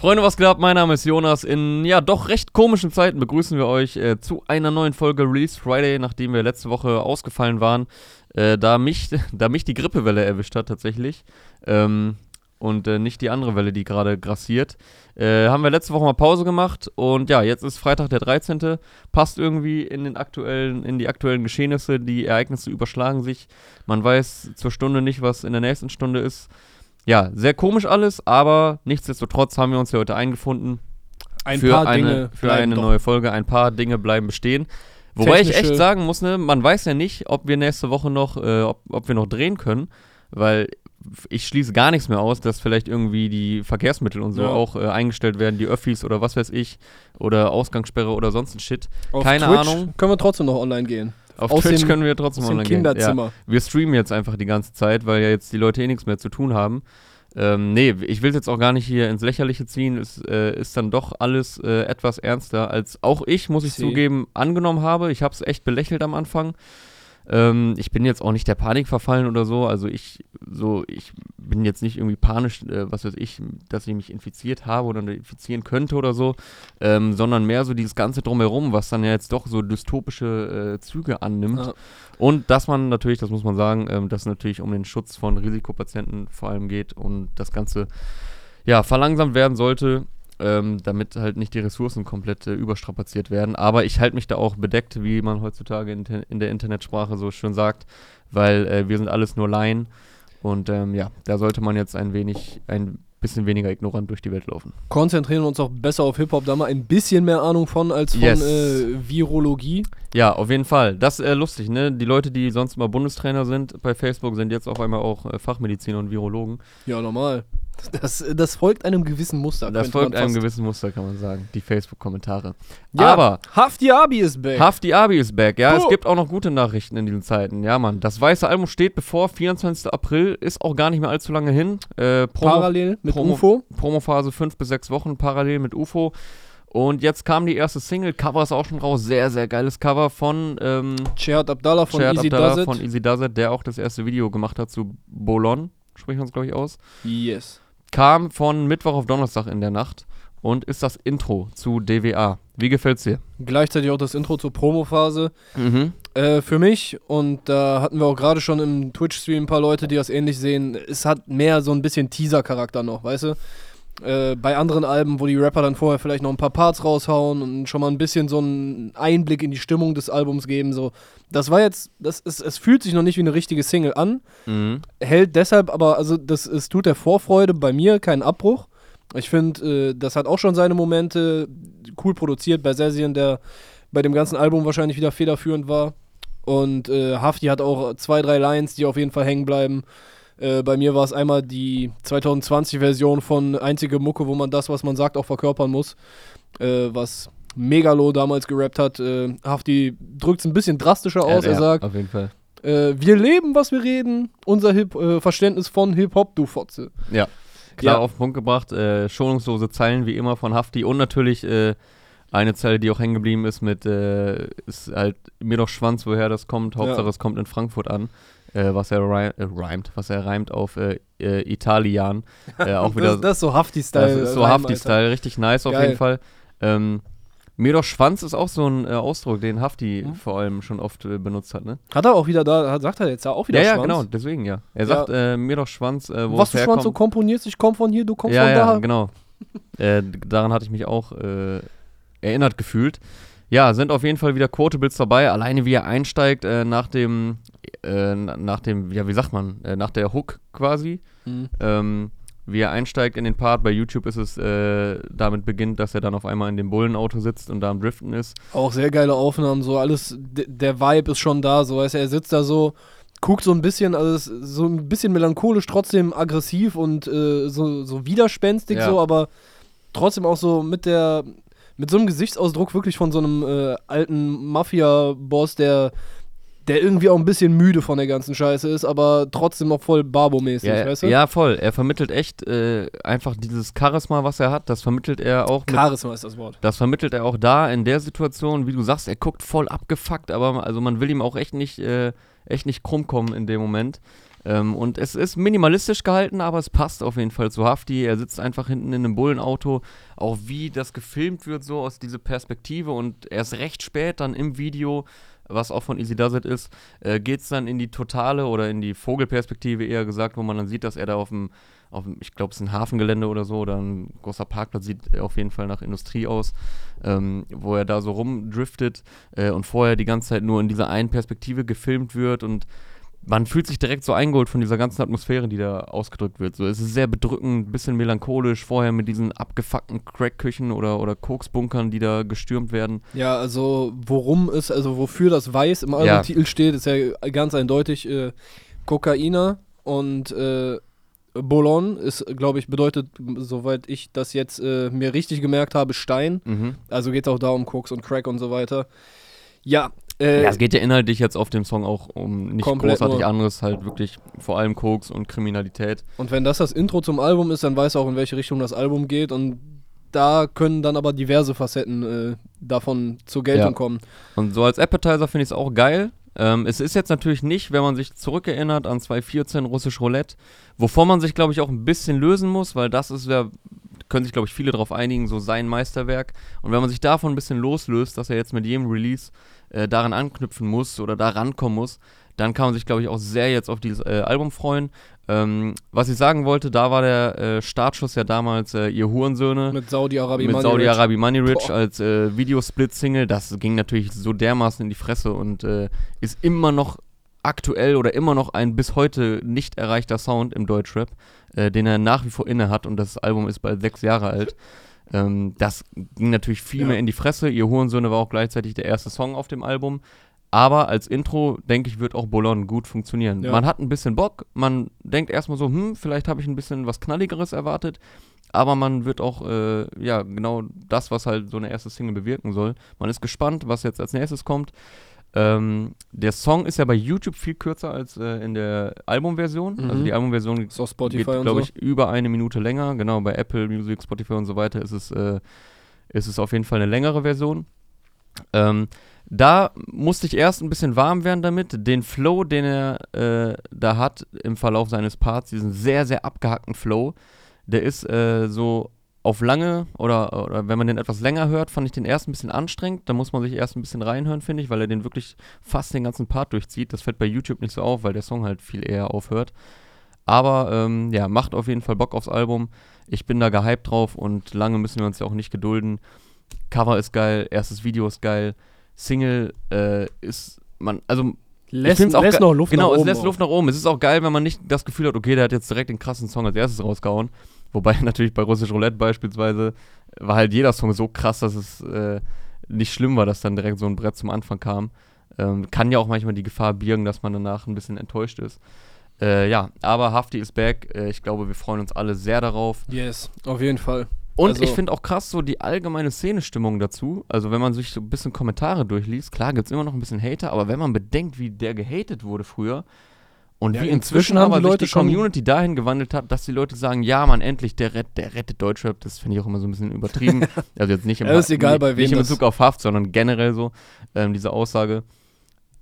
Freunde, was geht ab? Mein Name ist Jonas. In ja doch recht komischen Zeiten begrüßen wir euch äh, zu einer neuen Folge Release Friday, nachdem wir letzte Woche ausgefallen waren, äh, da, mich, da mich die Grippewelle erwischt hat tatsächlich. Ähm, und äh, nicht die andere Welle, die gerade grassiert. Äh, haben wir letzte Woche mal Pause gemacht und ja, jetzt ist Freitag der 13. Passt irgendwie in den aktuellen, in die aktuellen Geschehnisse, die Ereignisse überschlagen sich. Man weiß zur Stunde nicht, was in der nächsten Stunde ist ja, sehr komisch alles, aber nichtsdestotrotz haben wir uns ja heute eingefunden Ein für paar eine, Dinge für eine doch. neue Folge. Ein paar Dinge bleiben bestehen. Wobei ich echt Technische- sagen muss, ne, man weiß ja nicht, ob wir nächste Woche noch, äh, ob, ob wir noch drehen können, weil ich schließe gar nichts mehr aus, dass vielleicht irgendwie die Verkehrsmittel und so Ja. auch äh, eingestellt werden, die Öffis oder was weiß ich, oder Ausgangssperre oder sonst ein Shit. Auf Keine Twitch Ahnung. Können wir trotzdem noch online gehen. Auf Aus Twitch dem- können wir trotzdem online gehen. Ja. Wir streamen jetzt einfach die ganze Zeit, weil ja jetzt die Leute eh nichts mehr zu tun haben. Ähm, nee, ich will es jetzt auch gar nicht hier ins Lächerliche ziehen. Es äh, ist dann doch alles äh, etwas ernster, als auch ich, muss ich Sie. zugeben, angenommen habe. Ich habe es echt belächelt am Anfang. Ähm, ich bin jetzt auch nicht der Panik verfallen oder so. Also ich, so, ich bin jetzt nicht irgendwie panisch, äh, was weiß ich, dass ich mich infiziert habe oder infizieren könnte oder so, ähm, sondern mehr so dieses Ganze drumherum, was dann ja jetzt doch so dystopische äh, Züge annimmt. Ja. Und dass man natürlich, das muss man sagen, ähm, dass es natürlich um den Schutz von Risikopatienten vor allem geht und das Ganze ja verlangsamt werden sollte, ähm, damit halt nicht die Ressourcen komplett äh, überstrapaziert werden. Aber ich halte mich da auch bedeckt, wie man heutzutage in, in der Internetsprache so schön sagt, weil äh, wir sind alles nur Laien und ähm, ja, da sollte man jetzt ein wenig, ein bisschen weniger ignorant durch die Welt laufen. Konzentrieren wir uns auch besser auf Hip-Hop, da mal ein bisschen mehr Ahnung von als von Yes. äh, Virologie. Ja, auf jeden Fall. Das ist äh, lustig, ne? Die Leute, die sonst immer Bundestrainer sind bei Facebook, sind jetzt auf einmal auch äh, Fachmediziner und Virologen. Ja, normal. Das, das folgt einem gewissen Muster. Das folgt einem gewissen Muster, kann man sagen. Die Facebook-Kommentare. Ja, Aber Hafti Abi ist back. Hafti Abi ist back. Ja, es Oh. gibt auch noch gute Nachrichten in diesen Zeiten. Ja, Mann. Das weiße Album steht bevor. 24. April ist auch gar nicht mehr allzu lange hin. Äh, Promo, Parallel mit Promo- UFO. Promophase 5 bis 6 Wochen parallel mit UFO. Und jetzt kam die erste Single. Cover ist auch schon raus. Sehr, sehr geiles Cover von ähm, Chad Abdallah von Shared Easy Abdallah Does It. von Easy Does It, der auch das erste Video gemacht hat zu Bolon. Spricht man es, glaube ich, aus. yes. Kam von Mittwoch auf Donnerstag in der Nacht und ist das Intro zu DWA. Wie gefällt's dir? Gleichzeitig auch das Intro zur Promophase. Mhm. Äh, für mich, und da hatten wir auch gerade schon im Twitch-Stream ein paar Leute, die das ähnlich sehen, es hat mehr so ein bisschen Teaser-Charakter noch, weißt du? Äh, bei anderen Alben, wo die Rapper dann vorher vielleicht noch ein paar Parts raushauen und schon mal ein bisschen so einen Einblick in die Stimmung des Albums geben, so. Das war jetzt, das ist, es fühlt sich noch nicht wie eine richtige Single an, Mhm. hält deshalb aber, also das, es tut der Vorfreude bei mir keinen Abbruch. Ich finde, äh, das hat auch schon seine Momente, cool produziert bei Session, der bei dem ganzen Album wahrscheinlich wieder federführend war. Und äh, Hafti hat auch zwei, drei Lines, die auf jeden Fall hängen bleiben. Äh, bei mir war es einmal die 2020-Version von Einzige Mucke, wo man das, was man sagt, auch verkörpern muss. Äh, was Megalo damals gerappt hat. Äh, Hafti drückt es ein bisschen drastischer aus. Ja, er sagt, Auf jeden Fall. äh, wir leben, was wir reden. Unser Hip äh, Verständnis von Hip-Hop, du Fotze. Ja. Klar Ja. auf den Punkt gebracht. Schonungslose Zeilen wie immer von Hafti und natürlich eine Zeile, die auch hängen geblieben ist mit äh, ist halt mir doch Schwanz, woher das kommt. Hauptsache Ja. es kommt in Frankfurt an. Äh, was er rei äh, reimt, was er reimt auf äh, äh, Italian. Äh, auch wieder das, das ist so Hafti-Style. Das ist so Hafti-Style, richtig nice auf Geil. jeden Fall. Ähm, mir doch Schwanz ist auch so ein äh, Ausdruck, den Hafti Mhm. vor allem schon oft benutzt hat, ne? Hat er auch wieder da, hat, sagt er jetzt ja auch wieder Ja, ja, Schwanz? genau, deswegen ja. Er Ja. sagt mir doch Schwanz, wo Was du herkommt. Schwanz so komponierst, ich komm von hier, du kommst ja, von ja, da. genau. äh, d- daran hatte ich mich auch erinnert gefühlt. Ja, sind auf jeden Fall wieder Quotables dabei. Alleine wie er einsteigt äh, nach dem, äh, na- nach dem, ja, wie sagt man, äh, nach der Hook quasi. Mhm. ähm, wie er einsteigt in den Part. Bei YouTube ist es äh, damit beginnt, dass er dann auf einmal in dem Bullenauto sitzt und da am Driften ist. Auch sehr geile Aufnahmen, so alles, der Vibe ist schon da, so weißt du, er sitzt da so, guckt so ein bisschen, also so ein bisschen melancholisch, trotzdem aggressiv und äh, so, so widerspenstig Ja. so, aber trotzdem auch so mit der, mit so einem Gesichtsausdruck wirklich von so einem äh, alten Mafia-Boss, der, der irgendwie auch ein bisschen müde von der ganzen Scheiße ist, aber trotzdem noch voll Barbo-mäßig, Ja, weißt du? ja, voll. Er vermittelt echt äh, einfach dieses Charisma, was er hat. Das vermittelt er auch. Mit, Charisma ist das Wort. das vermittelt er auch da in der Situation, wie du sagst. Er guckt voll abgefuckt, aber also man will ihm auch echt nicht, äh, echt nicht krumm kommen in dem Moment. Ähm, und es ist minimalistisch gehalten, aber es passt auf jeden Fall zu Hafti. Er sitzt einfach hinten in einem Bullenauto. Auch wie das gefilmt wird, so aus dieser Perspektive. Und erst recht spät dann im Video, was auch von Easy Does It ist, äh, geht es dann in die totale oder in die Vogelperspektive eher gesagt, wo man dann sieht, dass er da auf dem, auf dem ich glaube, es ist ein Hafengelände oder so oder ein großer Parkplatz, sieht auf jeden Fall nach Industrie aus, ähm, wo er da so rumdriftet äh, und vorher die ganze Zeit nur in dieser einen Perspektive gefilmt wird und man fühlt sich direkt so eingeholt von dieser ganzen Atmosphäre, die da ausgedrückt wird. So, es ist sehr bedrückend, ein bisschen melancholisch, vorher mit diesen abgefuckten Crackküchen oder, oder Koksbunkern, die da gestürmt werden. Ja, also worum es, also wofür das Weiß im Albumtitel steht, ist ja ganz eindeutig äh, Kokainer und äh, Bolon ist, glaube ich, bedeutet, soweit ich das jetzt äh, mir richtig gemerkt habe, Stein. Mhm. Also geht es auch da um Koks und Crack und so weiter. Ja, äh, Ja, es geht ja inhaltlich jetzt auf dem Song auch um nicht großartig anderes, halt wirklich vor allem Koks und Kriminalität. Und wenn das das Intro zum Album ist, dann weiß er auch, in welche Richtung das Album geht. Und da können dann aber diverse Facetten äh, davon zur Geltung Ja. kommen. Und so als Appetizer finde ich es auch geil. Ähm, es ist jetzt natürlich nicht, wenn man sich zurückerinnert an 2014 Russisch Roulette, wovon man sich, glaube ich, auch ein bisschen lösen muss, weil das ist ja, können sich, glaube ich, viele darauf einigen, so sein Meisterwerk. Und wenn man sich davon ein bisschen loslöst, dass er jetzt mit jedem Release äh, daran anknüpfen muss oder da rankommen muss, dann kann man sich, glaube ich, auch sehr jetzt auf dieses äh, Album freuen. Ähm, was ich sagen wollte, da war der äh, Startschuss ja damals äh, ihr Hurensöhne Mit Saudi-Arabi mit Money Saudi-Arabi Money Rich Boah. als äh, Videosplit-Single. Das ging natürlich so dermaßen in die Fresse und äh, ist immer noch aktuell oder immer noch ein bis heute nicht erreichter Sound im Deutschrap, äh, den er nach wie vor inne hat und das Album ist bald sechs Jahre alt. Ähm, das ging natürlich viel Ja. mehr in die Fresse. Ihr Hurensöhne war auch gleichzeitig der erste Song auf dem Album. Aber als Intro, denke ich, wird auch Bolon gut funktionieren. Ja. Man hat ein bisschen Bock, man denkt erstmal so, hm, vielleicht habe ich ein bisschen was Knalligeres erwartet, aber man wird auch, äh, ja, genau das, was halt so eine erste Single bewirken soll. Man ist gespannt, was jetzt als nächstes kommt. Ähm, der Song ist ja bei YouTube viel kürzer als äh, in der Albumversion. Also Mhm. die Albumversion Ist auf geht, Spotify und glaube so. ich, über eine Minute länger. Genau, bei Apple Music, Spotify und so weiter ist es, äh, ist es auf jeden Fall eine längere Version. Ähm, da musste ich erst ein bisschen warm werden damit. Den Flow, den er äh, da hat im Verlauf seines Parts, diesen sehr, sehr abgehackten Flow, der ist äh, so auf lange oder, oder wenn man den etwas länger hört, fand ich den erst ein bisschen anstrengend. Da muss man sich erst ein bisschen reinhören, finde ich, weil er den wirklich fast den ganzen Part durchzieht. Das fällt bei YouTube nicht so auf, weil der Song halt viel eher aufhört. Aber ähm, ja, macht auf jeden Fall Bock aufs Album. Ich bin da gehypt drauf und lange müssen wir uns ja auch nicht gedulden. Cover ist geil, erstes Video ist geil, Single äh, ist man, also Lässt, find's auch lässt noch Luft genau, nach oben. es lässt. Luft nach oben. Es ist auch geil, wenn man nicht das Gefühl hat, okay, der hat jetzt direkt den krassen Song als erstes rausgehauen. Wobei natürlich bei Russisch Roulette beispielsweise war halt jeder Song so krass, dass es äh, nicht schlimm war, dass dann direkt so ein Brett zum Anfang kam. Ähm, kann ja auch manchmal die Gefahr birgen, dass man danach ein bisschen enttäuscht ist. Äh, ja, aber Hafti ist back. Äh, ich glaube, wir freuen uns alle sehr darauf. Yes, auf jeden Fall. Und Also- ich finde auch krass so die allgemeine Szenestimmung dazu. Also wenn man sich so ein bisschen Kommentare durchliest, klar gibt es immer noch ein bisschen Hater, aber wenn man bedenkt, wie der gehatet wurde früher und Ja, wie inzwischen inzwischen haben die Leute die Community dahin gewandelt hat, dass die Leute sagen, ja man, endlich, der, rett, der rettet Deutschrap, das finde ich auch immer so ein bisschen übertrieben. also jetzt nicht im, Ja, ist egal, bei nicht, wem nicht in Bezug auf Haft, sondern generell so, ähm, diese Aussage.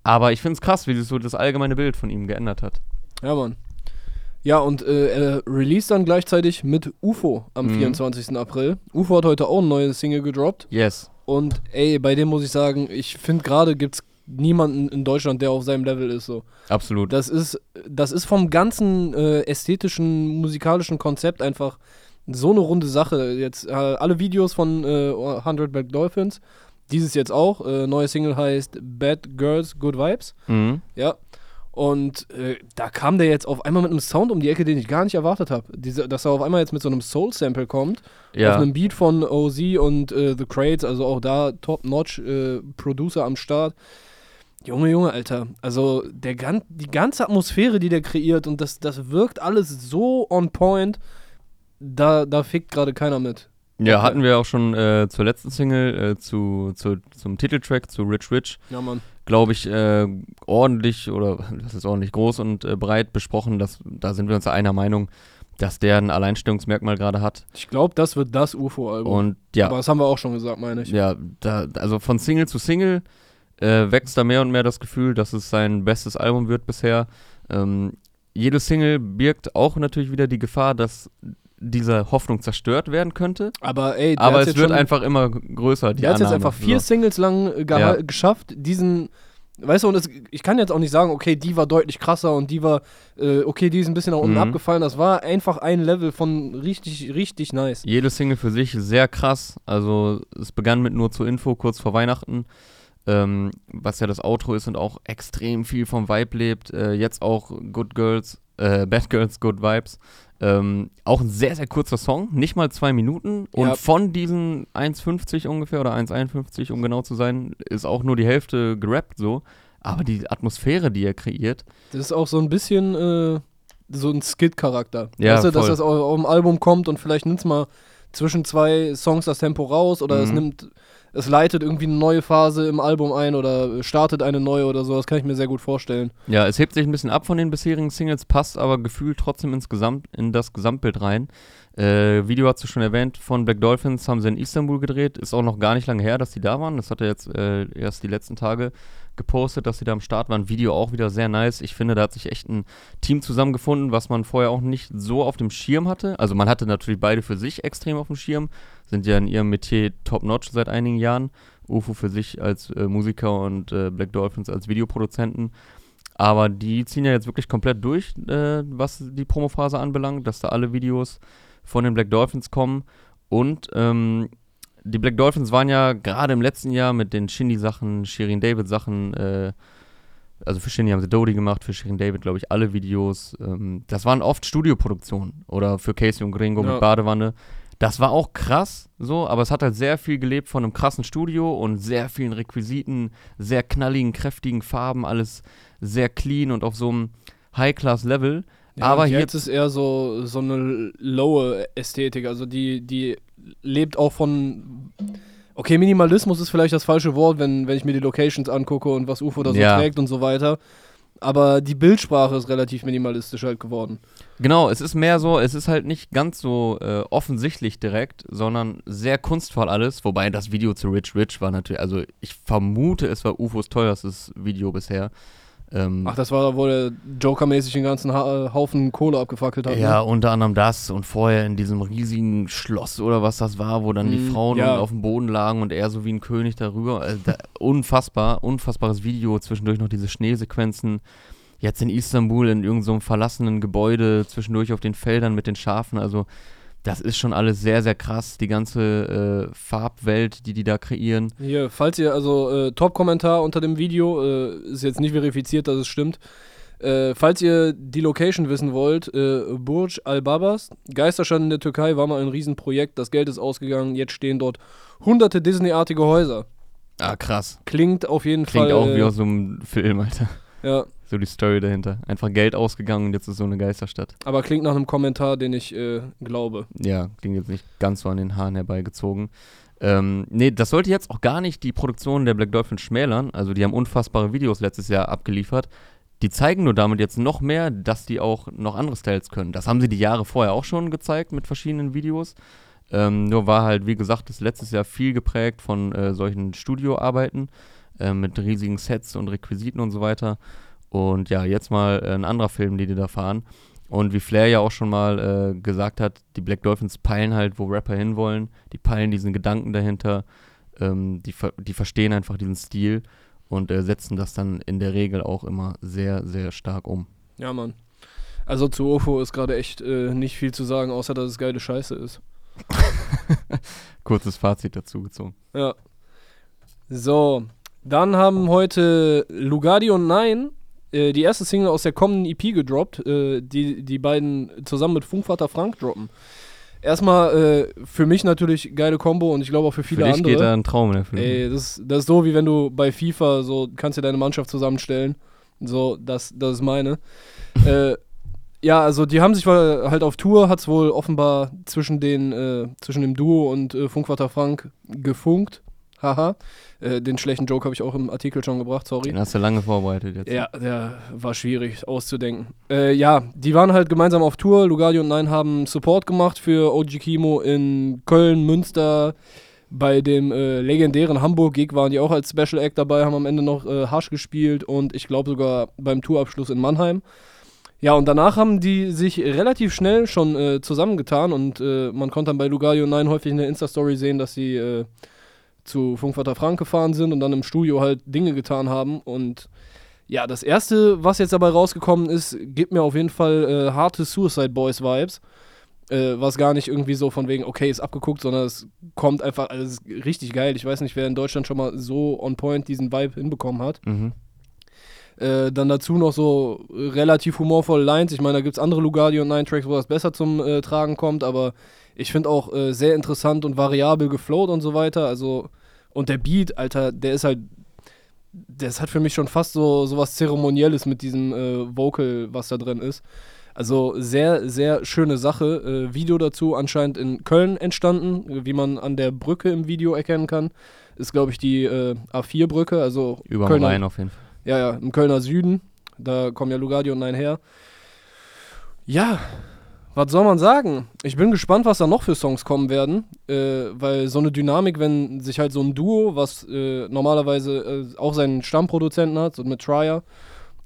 Aber ich finde es krass, wie sich so das allgemeine Bild von ihm geändert hat. Ja, Mann. Ja, und äh, er release dann gleichzeitig mit UFO am Mhm. 24. April. UFO hat heute auch eine neue Single gedroppt. Yes. Und ey, bei dem muss ich sagen, ich finde gerade gibt's niemanden in Deutschland, der auf seinem Level ist so. Absolut. Das ist, das ist vom ganzen äh, ästhetischen, musikalischen Konzept einfach so eine runde Sache. Jetzt äh, alle Videos von äh, 100 Bad Dolphins, dieses jetzt auch. Äh, neue Single heißt Bad Girls, Good Vibes. Mhm. Ja. Und äh, da kam der jetzt auf einmal mit einem Sound um die Ecke, den ich gar nicht erwartet habe. Dass er auf einmal jetzt mit so einem Soul-Sample kommt. Ja. Auf einem Beat von OZ und äh, The Crates, also auch da top-notch äh, Producer am Start. Junge, Junge, Alter. Also der gan die ganze Atmosphäre, die der kreiert und das, das wirkt alles so on point. Da, da fickt gerade keiner mit. Ja, hatten wir auch schon äh, zur letzten Single, äh, zu, zu, zum Titeltrack, zu Rich Rich, Ja, Mann. glaube ich, äh, ordentlich oder das ist ordentlich groß und äh, breit besprochen. Dass, da sind wir uns einer Meinung, dass der ein Alleinstellungsmerkmal gerade hat. Ich glaube, das wird das UFO-Album. Und ja, Aber das haben wir auch schon gesagt, meine ich. ja da, also von Single zu Single äh, wächst da mehr und mehr das Gefühl, dass es sein bestes Album wird bisher. Ähm, jede Single birgt auch natürlich wieder die Gefahr, dass diese Hoffnung zerstört werden könnte. Aber ey, Aber es wird einfach immer größer. Die Der hat jetzt einfach vier So. Singles lang äh, Ja. geschafft, diesen. Weißt du, und es, ich kann jetzt auch nicht sagen, okay, die war deutlich krasser und die war, äh, okay, die ist ein bisschen nach unten Mhm. abgefallen. Das war einfach ein Level von richtig, richtig nice. Jede Single für sich sehr krass. Also es begann mit nur zur Info kurz vor Weihnachten, ähm, was ja das Outro ist und auch extrem viel vom Vibe lebt. Äh, jetzt auch Good Girls, äh, Bad Girls, Good Vibes. Ähm, auch ein sehr, sehr kurzer Song, nicht mal zwei Minuten. Und Ja. von diesen 1,50 ungefähr oder 1,51, um genau zu sein, ist auch nur die Hälfte gerappt so. Aber die Atmosphäre, die er kreiert, Das ist auch so ein bisschen äh, so ein Skit-Charakter. Ja, weißt du, dass das auf, auf dem Album kommt und vielleicht nimmt es mal zwischen zwei Songs das Tempo raus oder es Mhm. nimmt, es leitet irgendwie eine neue Phase im Album ein oder startet eine neue oder so. Das kann ich mir sehr gut vorstellen. Ja, es hebt sich ein bisschen ab von den bisherigen Singles, passt aber gefühlt trotzdem insgesamt in das Gesamtbild rein. Äh, Video hast du schon erwähnt, von Black Dolphins haben sie in Istanbul gedreht. Ist auch noch gar nicht lange her, dass die da waren. Das hat er jetzt äh, erst die letzten Tage gepostet, dass sie da am Start waren. Video auch wieder sehr nice. Ich finde, da hat sich echt ein Team zusammengefunden, was man vorher auch nicht so auf dem Schirm hatte. Also man hatte natürlich beide für sich extrem auf dem Schirm, sind ja in ihrem Metier top-notch seit einigen Jahren. UFO für sich als äh, Musiker und äh, Black Dolphins als Videoproduzenten. Aber die ziehen ja jetzt wirklich komplett durch, äh, was die Promophase anbelangt, dass da alle Videos von den Black Dolphins kommen. Und ähm, die Black Dolphins waren ja gerade im letzten Jahr mit den Shindy-Sachen, Shirin David-Sachen, äh, also für Shindy haben sie Dodie gemacht, für Shirin David, glaube ich, alle Videos. Ähm, das waren oft Studioproduktionen oder für Casey und Gringo Ja. mit Badewanne. Das war auch krass, so, aber es hat halt sehr viel gelebt von einem krassen Studio und sehr vielen Requisiten, sehr knalligen, kräftigen Farben, alles sehr clean und auf so einem High-Class-Level. aber und hier jetzt ist eher so, so eine lowe Ästhetik. Also die, die lebt auch von. Okay, Minimalismus ist vielleicht das falsche Wort, wenn, wenn ich mir die Locations angucke und was UFO da so Ja. trägt und so weiter. Aber die Bildsprache ist relativ minimalistisch halt geworden. Genau, es ist mehr so, es ist halt nicht ganz so äh, offensichtlich direkt, sondern sehr kunstvoll alles. Wobei das Video zu Rich Rich war natürlich, also ich vermute, es war UFOs teuerstes Video bisher. Ähm, Ach, das war, wo der Joker-mäßig den ganzen ha äh, Haufen Kohle abgefackelt hat. ja, Ne? unter anderem das und vorher in diesem riesigen Schloss oder was das war, wo dann die Mm, Frauen ja. auf dem Boden lagen und er so wie ein König darüber. Also da, unfassbar, unfassbares Video, zwischendurch noch diese Schneesequenzen. Jetzt in Istanbul in irgendeinem so verlassenen Gebäude, zwischendurch auf den Feldern mit den Schafen. Also das ist schon alles sehr, sehr krass. Die ganze äh, Farbwelt, die die da kreieren. Hier, falls ihr, also äh, Top-Kommentar unter dem Video, äh, ist jetzt nicht verifiziert, dass es stimmt. Äh, falls ihr die Location wissen wollt, äh, Burj Al-Babas, Geisterstadt in der Türkei, war mal ein Riesenprojekt, das Geld ist ausgegangen, jetzt stehen dort hunderte Disney-artige Häuser. Ah, krass. Klingt auf jeden Klingt Fall. auch wie äh, aus so einem Film, Alter. ja, So die Story dahinter. Einfach Geld ausgegangen und jetzt ist so eine Geisterstadt. aber klingt nach einem Kommentar, den ich äh, glaube. ja, ging jetzt nicht ganz so an den Haaren herbeigezogen. Ähm, nee, das sollte jetzt auch gar nicht die Produktion der Black Dolphins schmälern. Also die haben unfassbare Videos letztes Jahr abgeliefert. Die zeigen nur damit jetzt noch mehr, dass die auch noch andere Styles können. Das haben sie die Jahre vorher auch schon gezeigt mit verschiedenen Videos. Ähm, nur war halt, wie gesagt, das letztes Jahr viel geprägt von äh, solchen Studioarbeiten äh, mit riesigen Sets und Requisiten und so weiter. Und ja, jetzt mal äh, ein anderer Film, den die da fahren. Und wie Flair ja auch schon mal äh, gesagt hat, die Black Dolphins peilen halt, wo Rapper hinwollen. Die peilen diesen Gedanken dahinter. Ähm, die, die verstehen einfach diesen Stil und äh, setzen das dann in der Regel auch immer sehr, sehr stark um. Ja, Mann. Also zu UFO ist gerade echt äh, nicht viel zu sagen, außer dass es geile Scheiße ist. Kurzes Fazit dazu gezogen. Ja. So, dann haben heute Lugardi und Nein äh, die erste Single aus der kommenden EP gedroppt, äh, die die beiden zusammen mit Funkvater Frank droppen. Erstmal äh, für mich natürlich geile Combo und ich glaube auch für viele Für dich andere. geht da ein Traum in Erfüllung. Ey, das, das ist so, wie wenn du bei FIFA so kannst dir deine Mannschaft zusammenstellen. So, das, das ist meine. äh, ja, also die haben sich halt auf Tour, hat es wohl offenbar zwischen den, äh, zwischen dem Duo und äh, Funkvater Frank gefunkt. Haha. Äh, den schlechten Joke habe ich auch im Artikel schon gebracht, sorry. Den hast du lange vorbereitet jetzt. Ja, der war schwierig auszudenken. Äh, ja, die waren halt gemeinsam auf Tour. Lugardi und Nein haben Support gemacht für OG Kimo in Köln, Münster. Bei dem äh, legendären Hamburg-Gig waren die auch als Special Act dabei, haben am Ende noch äh, Hasch gespielt und ich glaube sogar beim Tourabschluss in Mannheim. Ja, und danach haben die sich relativ schnell schon äh, zusammengetan und äh, man konnte dann bei Lugario 9 häufig in der Insta-Story sehen, dass sie zu Funkvater Frank gefahren sind und dann im Studio halt Dinge getan haben. Und ja, das erste, was jetzt dabei rausgekommen ist, gibt mir auf jeden Fall äh, harte Suicide Boys Vibes. Äh, was gar nicht irgendwie so von wegen, okay, ist abgeguckt, sondern es kommt einfach, also es ist richtig geil. Ich weiß nicht, wer in Deutschland schon mal so on point diesen Vibe hinbekommen hat. Mhm. Äh, dann dazu noch so relativ humorvolle Lines. Ich meine, da gibt es andere Lugardi und Nine Tracks, wo das besser zum äh, Tragen kommt, aber ich finde auch äh, sehr interessant und variabel geflowt und so weiter. Also, und der Beat, Alter, der ist halt, das hat für mich schon fast so, so was Zeremonielles mit diesem äh, Vocal, was da drin ist. Also sehr, sehr schöne Sache. Äh, Video dazu anscheinend in Köln entstanden, wie man an der Brücke im Video erkennen kann. Ist, glaube ich, die äh, A4-Brücke, also Über Kölner, Rhein auf jeden Fall. ja, ja, im Kölner Süden. Da kommen ja Lugardi und Nein her. Ja, was soll man sagen? Ich bin gespannt, was da noch für Songs kommen werden. Äh, weil so eine Dynamik, wenn sich halt so ein Duo, was äh, normalerweise äh, auch seinen Stammproduzenten hat, so mit Trier,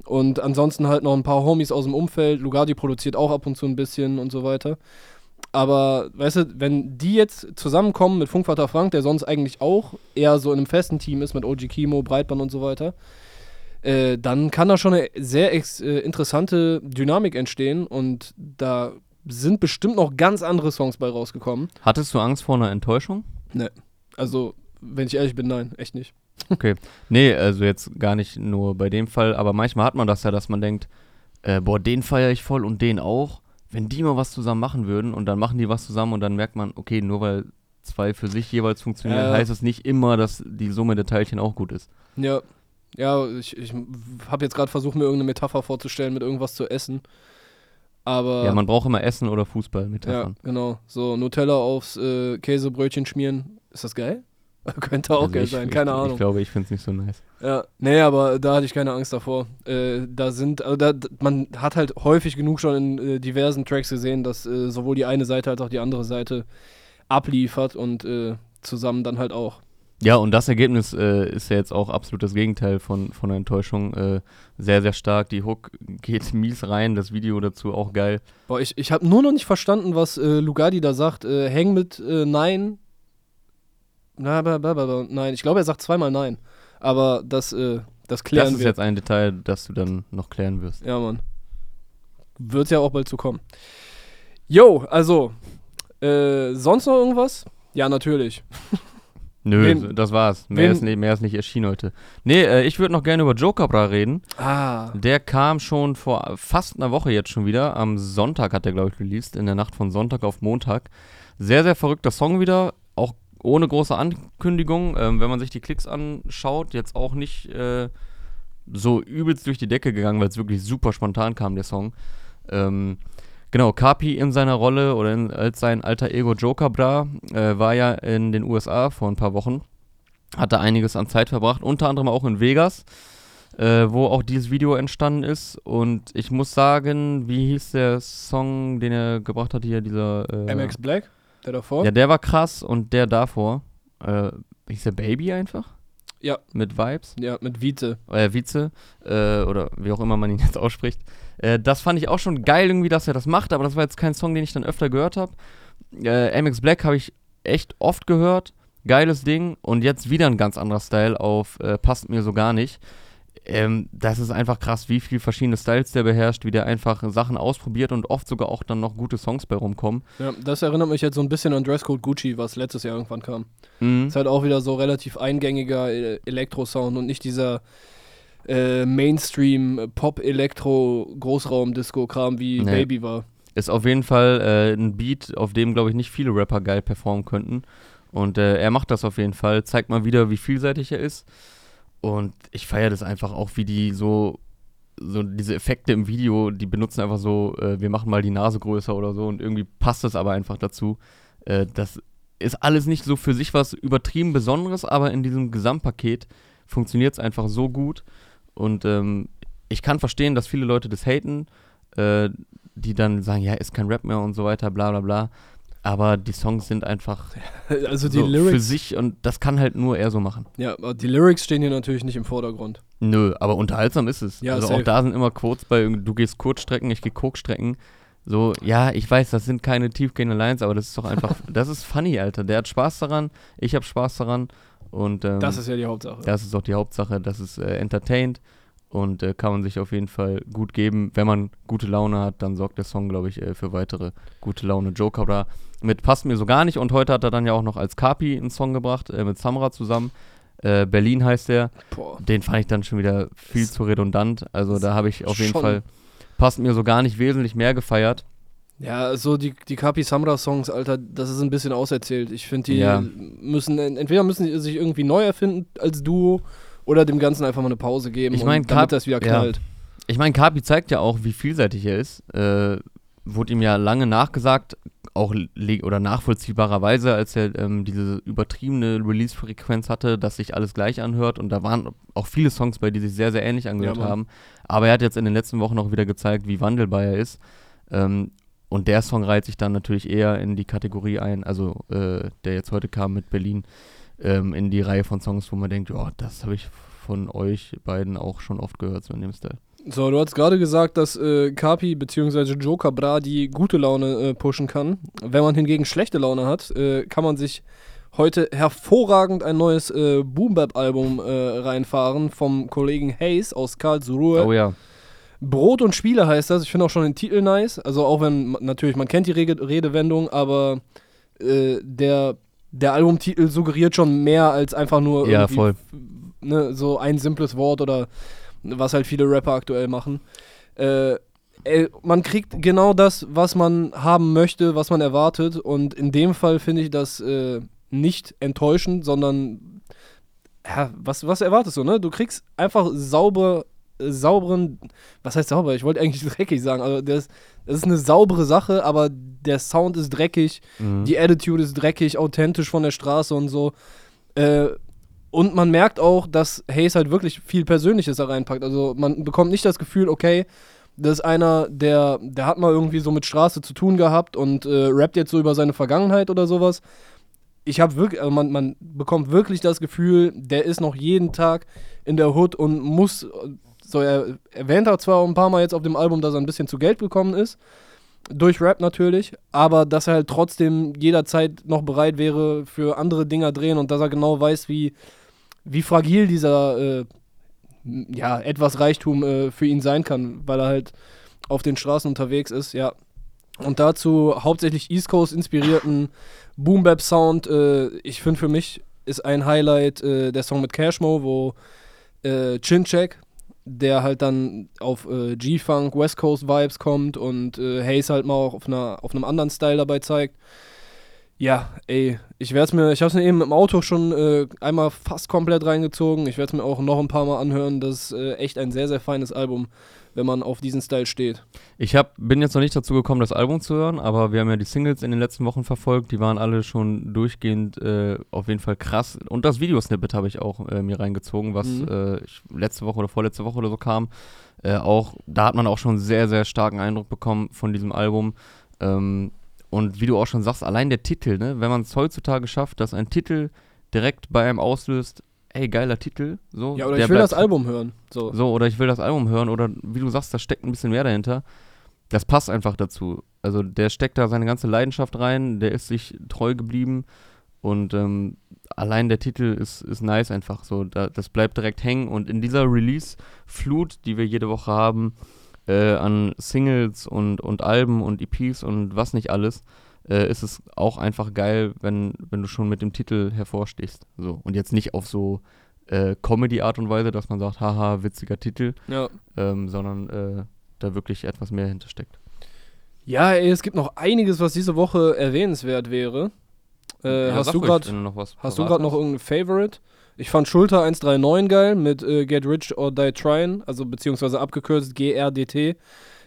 und ansonsten halt noch ein paar Homies aus dem Umfeld. Lugardi produziert auch ab und zu ein bisschen und so weiter. Aber, weißt du, wenn die jetzt zusammenkommen mit Funkvater Frank, der sonst eigentlich auch eher so in einem festen Team ist mit OG Kimo, Breitband und so weiter, äh, dann kann da schon eine sehr äh, interessante Dynamik entstehen und da sind bestimmt noch ganz andere Songs bei rausgekommen. Hattest du Angst vor einer Enttäuschung? Also, wenn ich ehrlich bin, nein, echt nicht. Okay. Nee, also jetzt gar nicht nur bei dem Fall, aber manchmal hat man das ja, dass man denkt, äh, boah, den feiere ich voll und den auch. Wenn die mal was zusammen machen würden und dann machen die was zusammen und dann merkt man, okay, nur weil zwei für sich jeweils funktionieren, Ja. heißt es nicht immer, dass die Summe der Teilchen auch gut ist. Ja, ja, ich, ich habe jetzt gerade versucht, mir irgendeine Metapher vorzustellen mit irgendwas zu essen. Aber Ja, man braucht immer Essen oder Fußball ja, Metaphern. genau. So Nutella aufs äh, Käsebrötchen schmieren. Ist das geil? Könnte auch Also geil ich- sein, ich, keine Ich Ahnung. glaube, ich finde es nicht so nice. Ja, nee, aber da hatte ich keine Angst davor. Äh, da sind, also da, man hat halt häufig genug schon in äh, diversen Tracks gesehen, dass äh, sowohl die eine Seite als auch die andere Seite abliefert und äh, zusammen dann halt auch. Ja, und das Ergebnis äh, ist ja jetzt auch absolut das Gegenteil von, von der Enttäuschung. Äh, sehr, sehr stark. Die Hook geht mies rein, das Video dazu auch geil. Boah, ich, ich habe nur noch nicht verstanden, was äh, Lugardi da sagt. Äh, häng mit äh, Nein. Na, ba, nein, ich glaube, er sagt zweimal Nein. Aber das, äh, das klären das ist wir. jetzt ein Detail, das du dann noch klären wirst. Ja, Mann. Wird's ja auch bald zu kommen. Jo, also, sonst noch irgendwas? Ja, natürlich. Nö, Wen- das war's. Mehr, wen- ist, nee, mehr ist nicht erschienen heute. Nee, äh, ich würde noch gerne über Joe Cabra reden. Ah. Der kam schon vor fast einer Woche jetzt schon wieder. Am Sonntag hat er, glaube ich, released. In der Nacht von Sonntag auf Montag. Sehr, sehr verrückter Song wieder. Auch ohne große Ankündigung. Ähm, wenn man sich die Klicks anschaut, jetzt auch nicht äh, so übelst durch die Decke gegangen, weil es wirklich super spontan kam, der Song. Ähm, genau, Kapi in seiner Rolle oder in, als sein alter Ego Joe Cabra äh, war ja in den USA vor ein paar Wochen. Hatte einiges an Zeit verbracht, unter anderem auch in Vegas äh, wo auch dieses Video entstanden ist. Und ich muss sagen, wie hieß der Song, den er gebracht hat hier, dieser. Äh, MX Black, der davor? Ja, der war krass und der davor. Äh, hieß der Baby einfach? Ja. Mit Vibes? Ja, mit Vite. Äh, Vize, äh, oder wie auch immer man ihn jetzt ausspricht. Äh, das fand ich auch schon geil irgendwie, dass er das macht, aber das war jetzt kein Song, den ich dann öfter gehört habe. Äh, MX Black habe ich echt oft gehört. Geiles Ding. Und jetzt wieder ein ganz anderer Style auf äh, Passt mir so gar nicht. Ähm, das ist einfach krass, wie viel verschiedene Styles der beherrscht, wie der einfach Sachen ausprobiert und oft sogar auch dann noch gute Songs bei rumkommen. Ja, das erinnert mich jetzt so ein bisschen an Dresscode Gucci, was letztes Jahr irgendwann kam. Mhm. Ist halt auch wieder so relativ eingängiger äh, Elektro-Sound und nicht dieser äh, Mainstream-Pop-Elektro-Großraum-Disco-Kram wie Nee. Baby war. Ist auf jeden Fall äh, ein Beat, auf dem, glaube ich, nicht viele Rapper geil performen könnten. Und äh, er macht das auf jeden Fall, zeigt mal wieder, wie vielseitig er ist. Und ich feiere das einfach auch, wie die so, so diese Effekte im Video, die benutzen einfach so, äh, wir machen mal die Nase größer oder so und irgendwie passt das aber einfach dazu. Äh, das ist alles nicht so für sich was übertrieben Besonderes, aber in diesem Gesamtpaket funktioniert es einfach so gut. Und ähm, ich kann verstehen, dass viele Leute das haten, äh, die dann sagen, ja, ist kein Rap mehr und so weiter, bla bla bla. aber die Songs sind einfach Also die so für Lyrics. sich und das kann halt nur er so machen. Ja, aber die Lyrics stehen hier natürlich nicht im Vordergrund. Nö, aber unterhaltsam ist es. Ja, also safe. auch da sind immer Quotes bei, du gehst Kurzstrecken, ich gehe Kurzstrecken. So, ja, ich weiß, das sind keine tiefgehenden Lines, aber das ist doch einfach, das ist funny, Alter. Der hat Spaß daran, ich habe Spaß daran und ähm, Das ist ja die Hauptsache. das ist auch die Hauptsache, das ist äh, entertained und äh, kann man sich auf jeden Fall gut geben. Wenn man gute Laune hat, dann sorgt der Song, glaube ich, äh, für weitere gute Laune. Joker da mit passt mir so gar nicht und heute hat er dann ja auch noch als Kapi einen Song gebracht, äh, mit Samra zusammen. Äh, Berlin heißt der. Boah. Den fand ich dann schon wieder viel Ist- zu redundant. Also da habe ich auf jeden. Fall, passt mir so gar nicht wesentlich mehr gefeiert. Ja, so die, die Kapi Samra Songs, Alter, das ist ein bisschen auserzählt. Ich finde, die Ja. müssen, entweder müssen die sich irgendwie neu erfinden als Duo oder dem Ganzen einfach mal eine Pause geben, Ich mein, und damit das wieder ja. knallt. Ich meine, Kapi zeigt ja auch, wie vielseitig er ist. Äh, wurde ihm ja lange nachgesagt, auch oder nachvollziehbarerweise, als er ähm, diese übertriebene Release-Frequenz hatte, dass sich alles gleich anhört. Und da waren auch viele Songs bei, die sich sehr, sehr ähnlich angehört Ja, haben. Aber er hat jetzt in den letzten Wochen auch wieder gezeigt, wie wandelbar er ist. Ähm, und der Song reiht sich dann natürlich eher in die Kategorie ein, also äh, der jetzt heute kam mit Berlin, ähm, in die Reihe von Songs, wo man denkt, ja, das habe ich von euch beiden auch schon oft gehört, so in dem Style. So, du hast gerade gesagt, dass äh, Kapi bzw. Joker Bra die gute Laune äh, pushen kann. Wenn man hingegen schlechte Laune hat, äh, kann man sich heute hervorragend ein neues äh, Boom Bap Album äh, reinfahren vom Kollegen Hayes aus Karlsruhe. Oh ja. Brot und Spiele heißt das. Ich finde auch schon den Titel nice. Also auch wenn natürlich man kennt die Rede Redewendung, aber äh, der der Albumtitel suggeriert schon mehr als einfach nur Ja, voll. Ne, so ein simples Wort oder was halt viele Rapper aktuell machen. Äh, ey, man kriegt genau das, was man haben möchte, was man erwartet. Und in dem Fall finde ich das äh, nicht enttäuschend, sondern ja, was, was erwartest du, ne? Du kriegst einfach sauber, sauberen, was heißt sauber? Ich wollte eigentlich dreckig sagen, also das, das ist eine saubere Sache, aber der Sound ist dreckig, Mhm. die Attitude ist dreckig, authentisch von der Straße und so. Äh, und man merkt auch, dass Hayes halt wirklich viel Persönliches da reinpackt. Also man bekommt nicht das Gefühl, okay, das ist einer, der, der hat mal irgendwie so mit Straße zu tun gehabt und äh, rappt jetzt so über seine Vergangenheit oder sowas. Ich habe wirklich, also man, man bekommt wirklich das Gefühl, der ist noch jeden Tag in der Hood und muss, so er erwähnt er zwar auch ein paar Mal jetzt auf dem Album, dass er ein bisschen zu Geld gekommen ist, durch Rap natürlich, aber dass er halt trotzdem jederzeit noch bereit wäre für andere Dinger drehen und dass er genau weiß, wie, wie fragil dieser äh, ja, etwas Reichtum äh, für ihn sein kann, weil er halt auf den Straßen unterwegs ist, ja. Und dazu hauptsächlich East Coast inspirierten Boom Bap Sound. Äh, ich finde für mich ist ein Highlight äh, der Song mit Cashmo, wo äh, Chincheck, der halt dann auf äh, G-Funk, West Coast Vibes kommt und äh, Hayes halt mal auch auf, einer, auf einem anderen Style dabei zeigt. Ja, ey, ich werde es mir, ich habe es mir eben im Auto schon äh, einmal fast komplett reingezogen. Ich werde es mir auch noch ein paar Mal anhören. Das ist äh, echt ein sehr, sehr feines Album, wenn man auf diesen Style steht. Ich hab, bin jetzt noch nicht dazu gekommen, das Album zu hören, aber wir haben ja die Singles in den letzten Wochen verfolgt. Die waren alle schon durchgehend äh, auf jeden Fall krass. Und das Videosnippet habe ich auch äh, mir reingezogen, was Mhm. äh, letzte Woche oder vorletzte Woche oder so kam. Äh, auch, da hat man auch schon einen sehr, sehr starken Eindruck bekommen von diesem Album. Ähm, und wie du auch schon sagst, allein der Titel, ne? wenn man es heutzutage schafft, dass ein Titel direkt bei einem auslöst, ey, geiler Titel, so. Ja, oder der ich will das Album hören. So. so, oder ich will das Album hören oder wie du sagst, da steckt ein bisschen mehr dahinter. Das passt einfach dazu. Also der steckt da seine ganze Leidenschaft rein, der ist sich treu geblieben und ähm, allein der Titel ist, ist nice einfach so. Da, das bleibt direkt hängen und in dieser Release-Flut, die wir jede Woche haben, äh, an Singles und, und Alben und EPs und was nicht alles, äh, ist es auch einfach geil, wenn, wenn du schon mit dem Titel hervorstichst. So. Und jetzt nicht auf so äh, Comedy-Art und Weise, dass man sagt, haha, witziger Titel, Ja. ähm, sondern äh, da wirklich etwas mehr hintersteckt. Ja, ey, es gibt noch einiges, was diese Woche erwähnenswert wäre. Äh, Ja, hast du gerade noch was Hast du gerade noch irgendein Favorite? Ich fand Schulter 139 geil mit äh, Get Rich or Die Tryin', also beziehungsweise abgekürzt GRDT.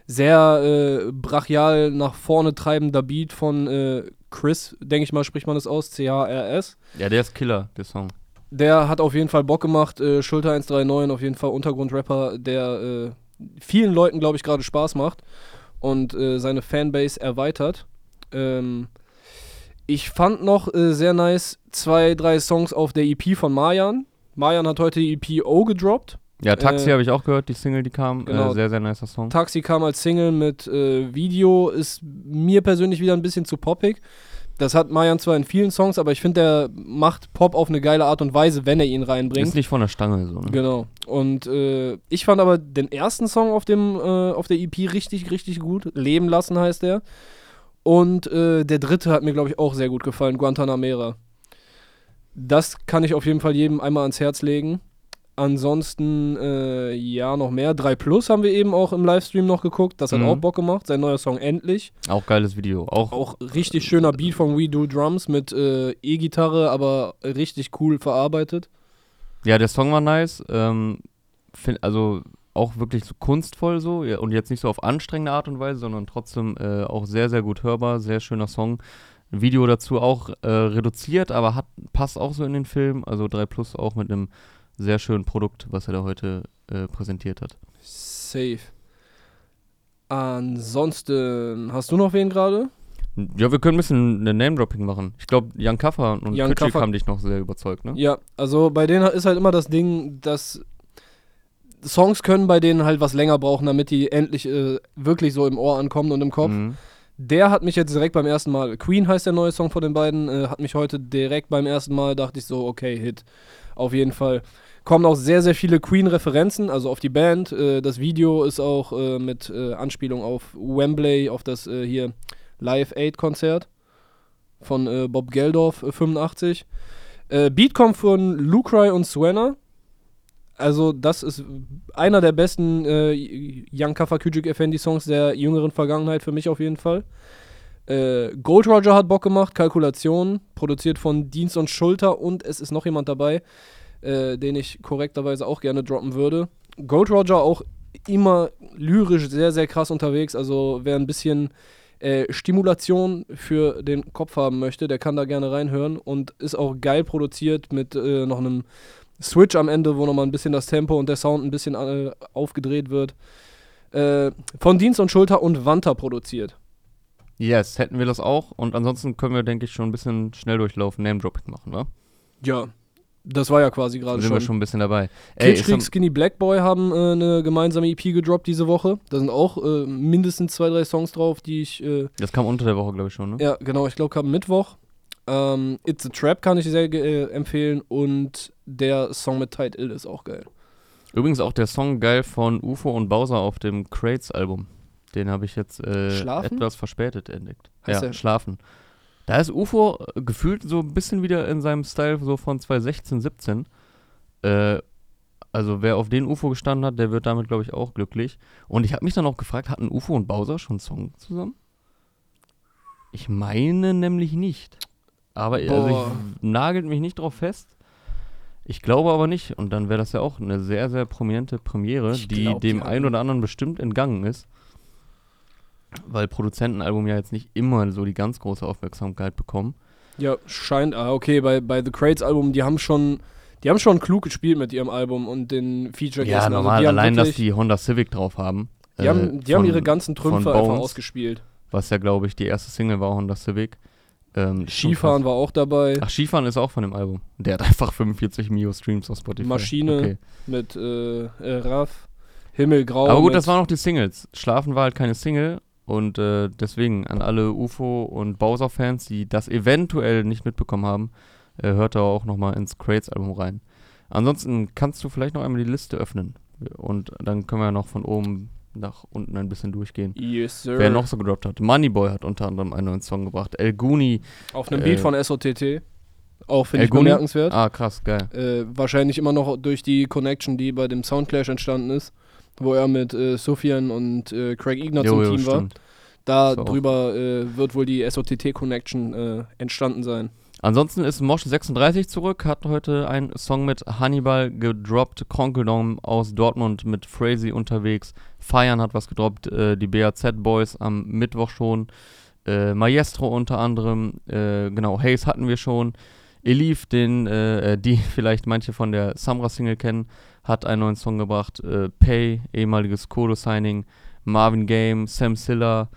Sehr äh, brachial nach vorne treibender Beat von äh, Chris, denke ich mal, spricht man das aus, C-H-R-S. Ja, der ist Killer, der Song. Der hat auf jeden Fall Bock gemacht. Äh, Schulter 139, auf jeden Fall Untergrundrapper, der äh, vielen Leuten, glaube ich, gerade Spaß macht und äh, seine Fanbase erweitert. Ähm, Ich fand noch äh, sehr nice zwei, drei Songs auf der EP von Marjan. Marjan hat heute die EP O gedroppt. Ja, Taxi Äh, habe ich auch gehört, die Single, die kam. genau. Äh, sehr, sehr nicer Song. Taxi kam als Single mit äh, Video, ist mir persönlich wieder ein bisschen zu poppig. Das hat Marjan zwar in vielen Songs, aber ich finde, der macht Pop auf eine geile Art und Weise, wenn er ihn reinbringt. Ist nicht von der Stange so, ne? Genau. Und äh, ich fand aber den ersten Song auf, dem, äh, auf der EP richtig, richtig gut. Leben lassen heißt der. Und äh, der dritte hat mir, glaube ich, auch sehr gut gefallen, Guantanamera. Das kann ich auf jeden Fall jedem einmal ans Herz legen. Ansonsten, äh, ja, noch mehr. 3 Plus haben wir eben auch im Livestream noch geguckt. Das hat Mhm. auch Bock gemacht. Sein neuer Song Endlich. Auch geiles Video. Auch, Auch richtig schöner Beat von We Do Drums mit äh, E-Gitarre, aber richtig cool verarbeitet. Ja, der Song war nice. Ähm, find, also auch wirklich so kunstvoll so ja, und jetzt nicht so auf anstrengende Art und Weise, sondern trotzdem äh, auch sehr, sehr gut hörbar. Sehr schöner Song. Video dazu auch äh, reduziert, aber hat, passt auch so in den Film. Also 3 Plus auch mit einem sehr schönen Produkt, was er da heute äh, präsentiert hat. Safe. Ansonsten, hast du noch wen gerade? Ja, wir können ein bisschen eine Name-Dropping machen. Ich glaube, Jan Kaffer und Jan Kütschik haben dich noch sehr überzeugt, ne? Ja, also bei denen ist halt immer das Ding, dass Songs können bei denen halt was länger brauchen, damit die endlich äh, wirklich so im Ohr ankommen und im Kopf. Mhm. Der hat mich jetzt direkt beim ersten Mal, Queen heißt der neue Song von den beiden, äh, hat mich heute direkt beim ersten Mal, dachte ich so, okay, Hit. Auf jeden Fall. Kommen auch sehr, sehr viele Queen-Referenzen, also auf die Band. Äh, das Video ist auch äh, mit äh, Anspielung auf Wembley, auf das äh, hier Live Aid-Konzert von äh, Bob Geldorf, äh, 85. Äh, Beat kommt von Lucry und Swenna. Also, das ist einer der besten äh, Young Kaffer Küçük Effendi Songs der jüngeren Vergangenheit für mich auf jeden Fall. Gold Roger hat Bock gemacht, Kalkulation, produziert von Dienst und Schulter und es ist noch jemand dabei, äh, den ich korrekterweise auch gerne droppen würde. Gold Roger auch immer lyrisch sehr, sehr krass unterwegs, also wer ein bisschen äh, Stimulation für den Kopf haben möchte, der kann da gerne reinhören und ist auch geil produziert mit äh, noch einem Switch am Ende, wo nochmal ein bisschen das Tempo und der Sound ein bisschen äh, aufgedreht wird. Äh, von Dienst und Schulter und Wanta produziert. Yes, hätten wir das auch. Und ansonsten können wir, denke ich, schon ein bisschen schnell durchlaufen, Name-Dropping machen, wa? Ja, das war ja quasi Da gerade sind schon. wir schon ein bisschen dabei. Kitschkrieg, Skinny Black Boy haben äh, eine gemeinsame EP gedroppt diese Woche. Da sind auch äh, mindestens zwei, drei Songs drauf, die ich. Äh, das kam unter der Woche, glaube ich, schon, ne? ja, genau, ich glaube, kam Mittwoch. Ähm, It's a Trap kann ich sehr äh, empfehlen und der Song mit Tide Ill ist auch geil. Übrigens auch der Song geil von UFO und Bowser auf dem Crates-Album. Den habe ich jetzt äh, etwas verspätet entdeckt. Heißt ja, Schlafen. Da ist UFO äh, gefühlt so ein bisschen wieder in seinem Style so von 2016, 17. Äh, also wer auf den UFO gestanden hat, der wird damit, glaube ich, auch glücklich. Und ich habe mich dann auch gefragt, hatten UFO und Bowser schon einen Song zusammen? Ich meine nämlich nicht. Aber also Boah. ich nagelt mich nicht drauf fest. Ich glaube aber nicht. Und dann wäre das ja auch eine sehr, sehr prominente Premiere, Ich die glaub, dem einen oder anderen bestimmt entgangen ist. Weil Produzentenalbum ja jetzt nicht immer so die ganz große Aufmerksamkeit bekommen. Ja, scheint. Ah, okay, bei, bei The Crates Album, die haben schon. Die haben schon klug gespielt mit ihrem Album und den feature Ja, Also normal, haben allein, dass wirklich- die Honda Civic drauf haben. Die, äh, haben, die haben von- ihre ganzen Trümpfe einfach Bones, ausgespielt. Was ja, glaube ich, die erste Single war Honda Civic. Ähm, Skifahren war auch dabei. Ach, Skifahren ist auch von dem Album. Der hat einfach 45 Mio Streams auf Spotify. Maschine. Okay. mit äh, äh, Raff, Himmelgrau. Aber gut, das waren auch die Singles. Schlafen war halt keine Single. Und äh, deswegen an alle UFO und Bowser-Fans, die das eventuell nicht mitbekommen haben, äh, hört da auch nochmal ins Crates-Album rein. Ansonsten kannst du vielleicht noch einmal die Liste öffnen. Und dann können wir noch von oben nach unten ein bisschen durchgehen. Yes, sir. Wer noch so gedroppt hat. Moneyboy hat unter anderem einen neuen Song gebracht. El Guni. Auf einem äh, Beat von SOTT. Auch finde ich bemerkenswert. Ah, krass, geil. Äh, wahrscheinlich immer noch durch die Connection, die bei dem Soundclash entstanden ist, wo er mit äh, Sofian und äh, Craig Ignatz im Team war. Da Das war auch- drüber äh, wird wohl die SOTT-Connection äh, entstanden sein. Ansonsten ist Mosh36 zurück, hat heute einen Song mit Hannibal gedroppt, Konkeldom aus Dortmund mit Frazee unterwegs, Feiern hat was gedroppt, äh, die BAZ Boys am Mittwoch schon, äh, Maestro unter anderem, genau, Hayes hatten wir schon, Elif, den, die vielleicht manche von der Samra-Single kennen, hat einen neuen Song gebracht, äh, Pay, ehemaliges Kodo-Signing, Marvin Game, Sam Silla,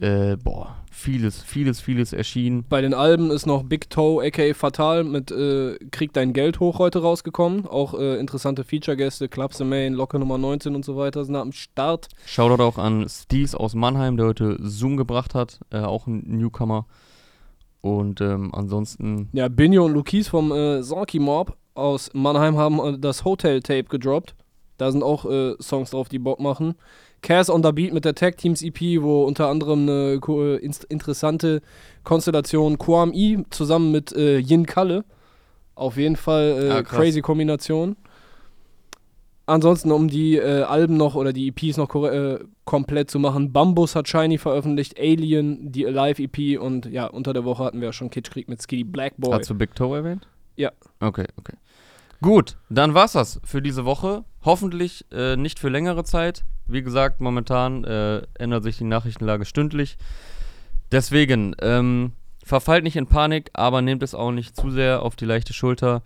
Äh, boah, vieles, vieles, vieles erschienen. Bei den Alben ist noch Big Toe, aka Fatal, mit äh, Krieg dein Geld hoch heute rausgekommen. Auch äh, interessante Feature-Gäste, Clubs the Main, Locke Nummer 19 und so weiter sind am Start. Shoutout auch an Steez aus Mannheim, der heute Zoom gebracht hat, äh, auch ein Newcomer. Und ähm, ansonsten, Ja, Binjo und Lukis vom äh, Zonky Mob aus Mannheim haben äh, das Hotel Tape gedroppt. Da sind auch äh, Songs drauf, die Bock machen. Cass on the Beat mit der Tag Teams EP, wo unter anderem eine äh, interessante Konstellation Quam E zusammen mit äh, Yin Kalle. Auf jeden Fall äh, Ah, crazy Kombination. Ansonsten, um die Alben noch oder die EPs noch komplett zu machen, Bambus hat Shiny veröffentlicht, Alien, die Alive EP und ja, unter der Woche hatten wir ja schon Kitschkrieg mit Skitty Black Boy. hast du Big Toe erwähnt? Ja. Okay, okay. Gut, dann war's das für diese Woche. Hoffentlich äh, nicht für längere Zeit. Wie gesagt, momentan äh, ändert sich die Nachrichtenlage stündlich. Deswegen, ähm, verfallt nicht in Panik, aber nehmt es auch nicht zu sehr auf die leichte Schulter.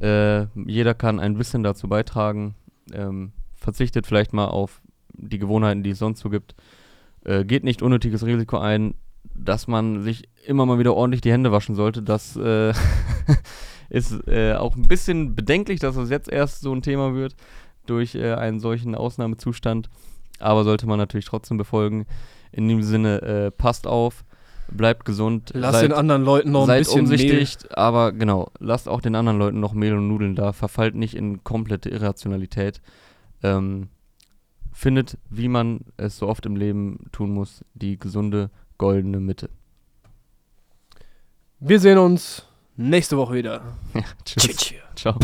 Äh, jeder kann ein bisschen dazu beitragen. Ähm, verzichtet vielleicht mal auf die Gewohnheiten, die es sonst so gibt. Äh, geht nicht unnötiges Risiko ein, dass man sich immer mal wieder ordentlich die Hände waschen sollte. Das äh, ist äh, auch ein bisschen bedenklich, dass es jetzt erst so ein Thema wird durch äh, einen solchen Ausnahmezustand. Aber sollte man natürlich trotzdem befolgen. In dem Sinne, äh, passt auf, bleibt gesund, Lass seid, den anderen Leuten noch ein bisschen umsichtig, aber genau, lasst auch den anderen Leuten noch Mehl und Nudeln da, verfallt nicht in komplette Irrationalität. Ähm, findet, wie man es so oft im Leben tun muss, die gesunde, goldene Mitte. Mehl. Wir sehen uns nächste Woche wieder. Ja, tschüss. Tschüss. Ciao.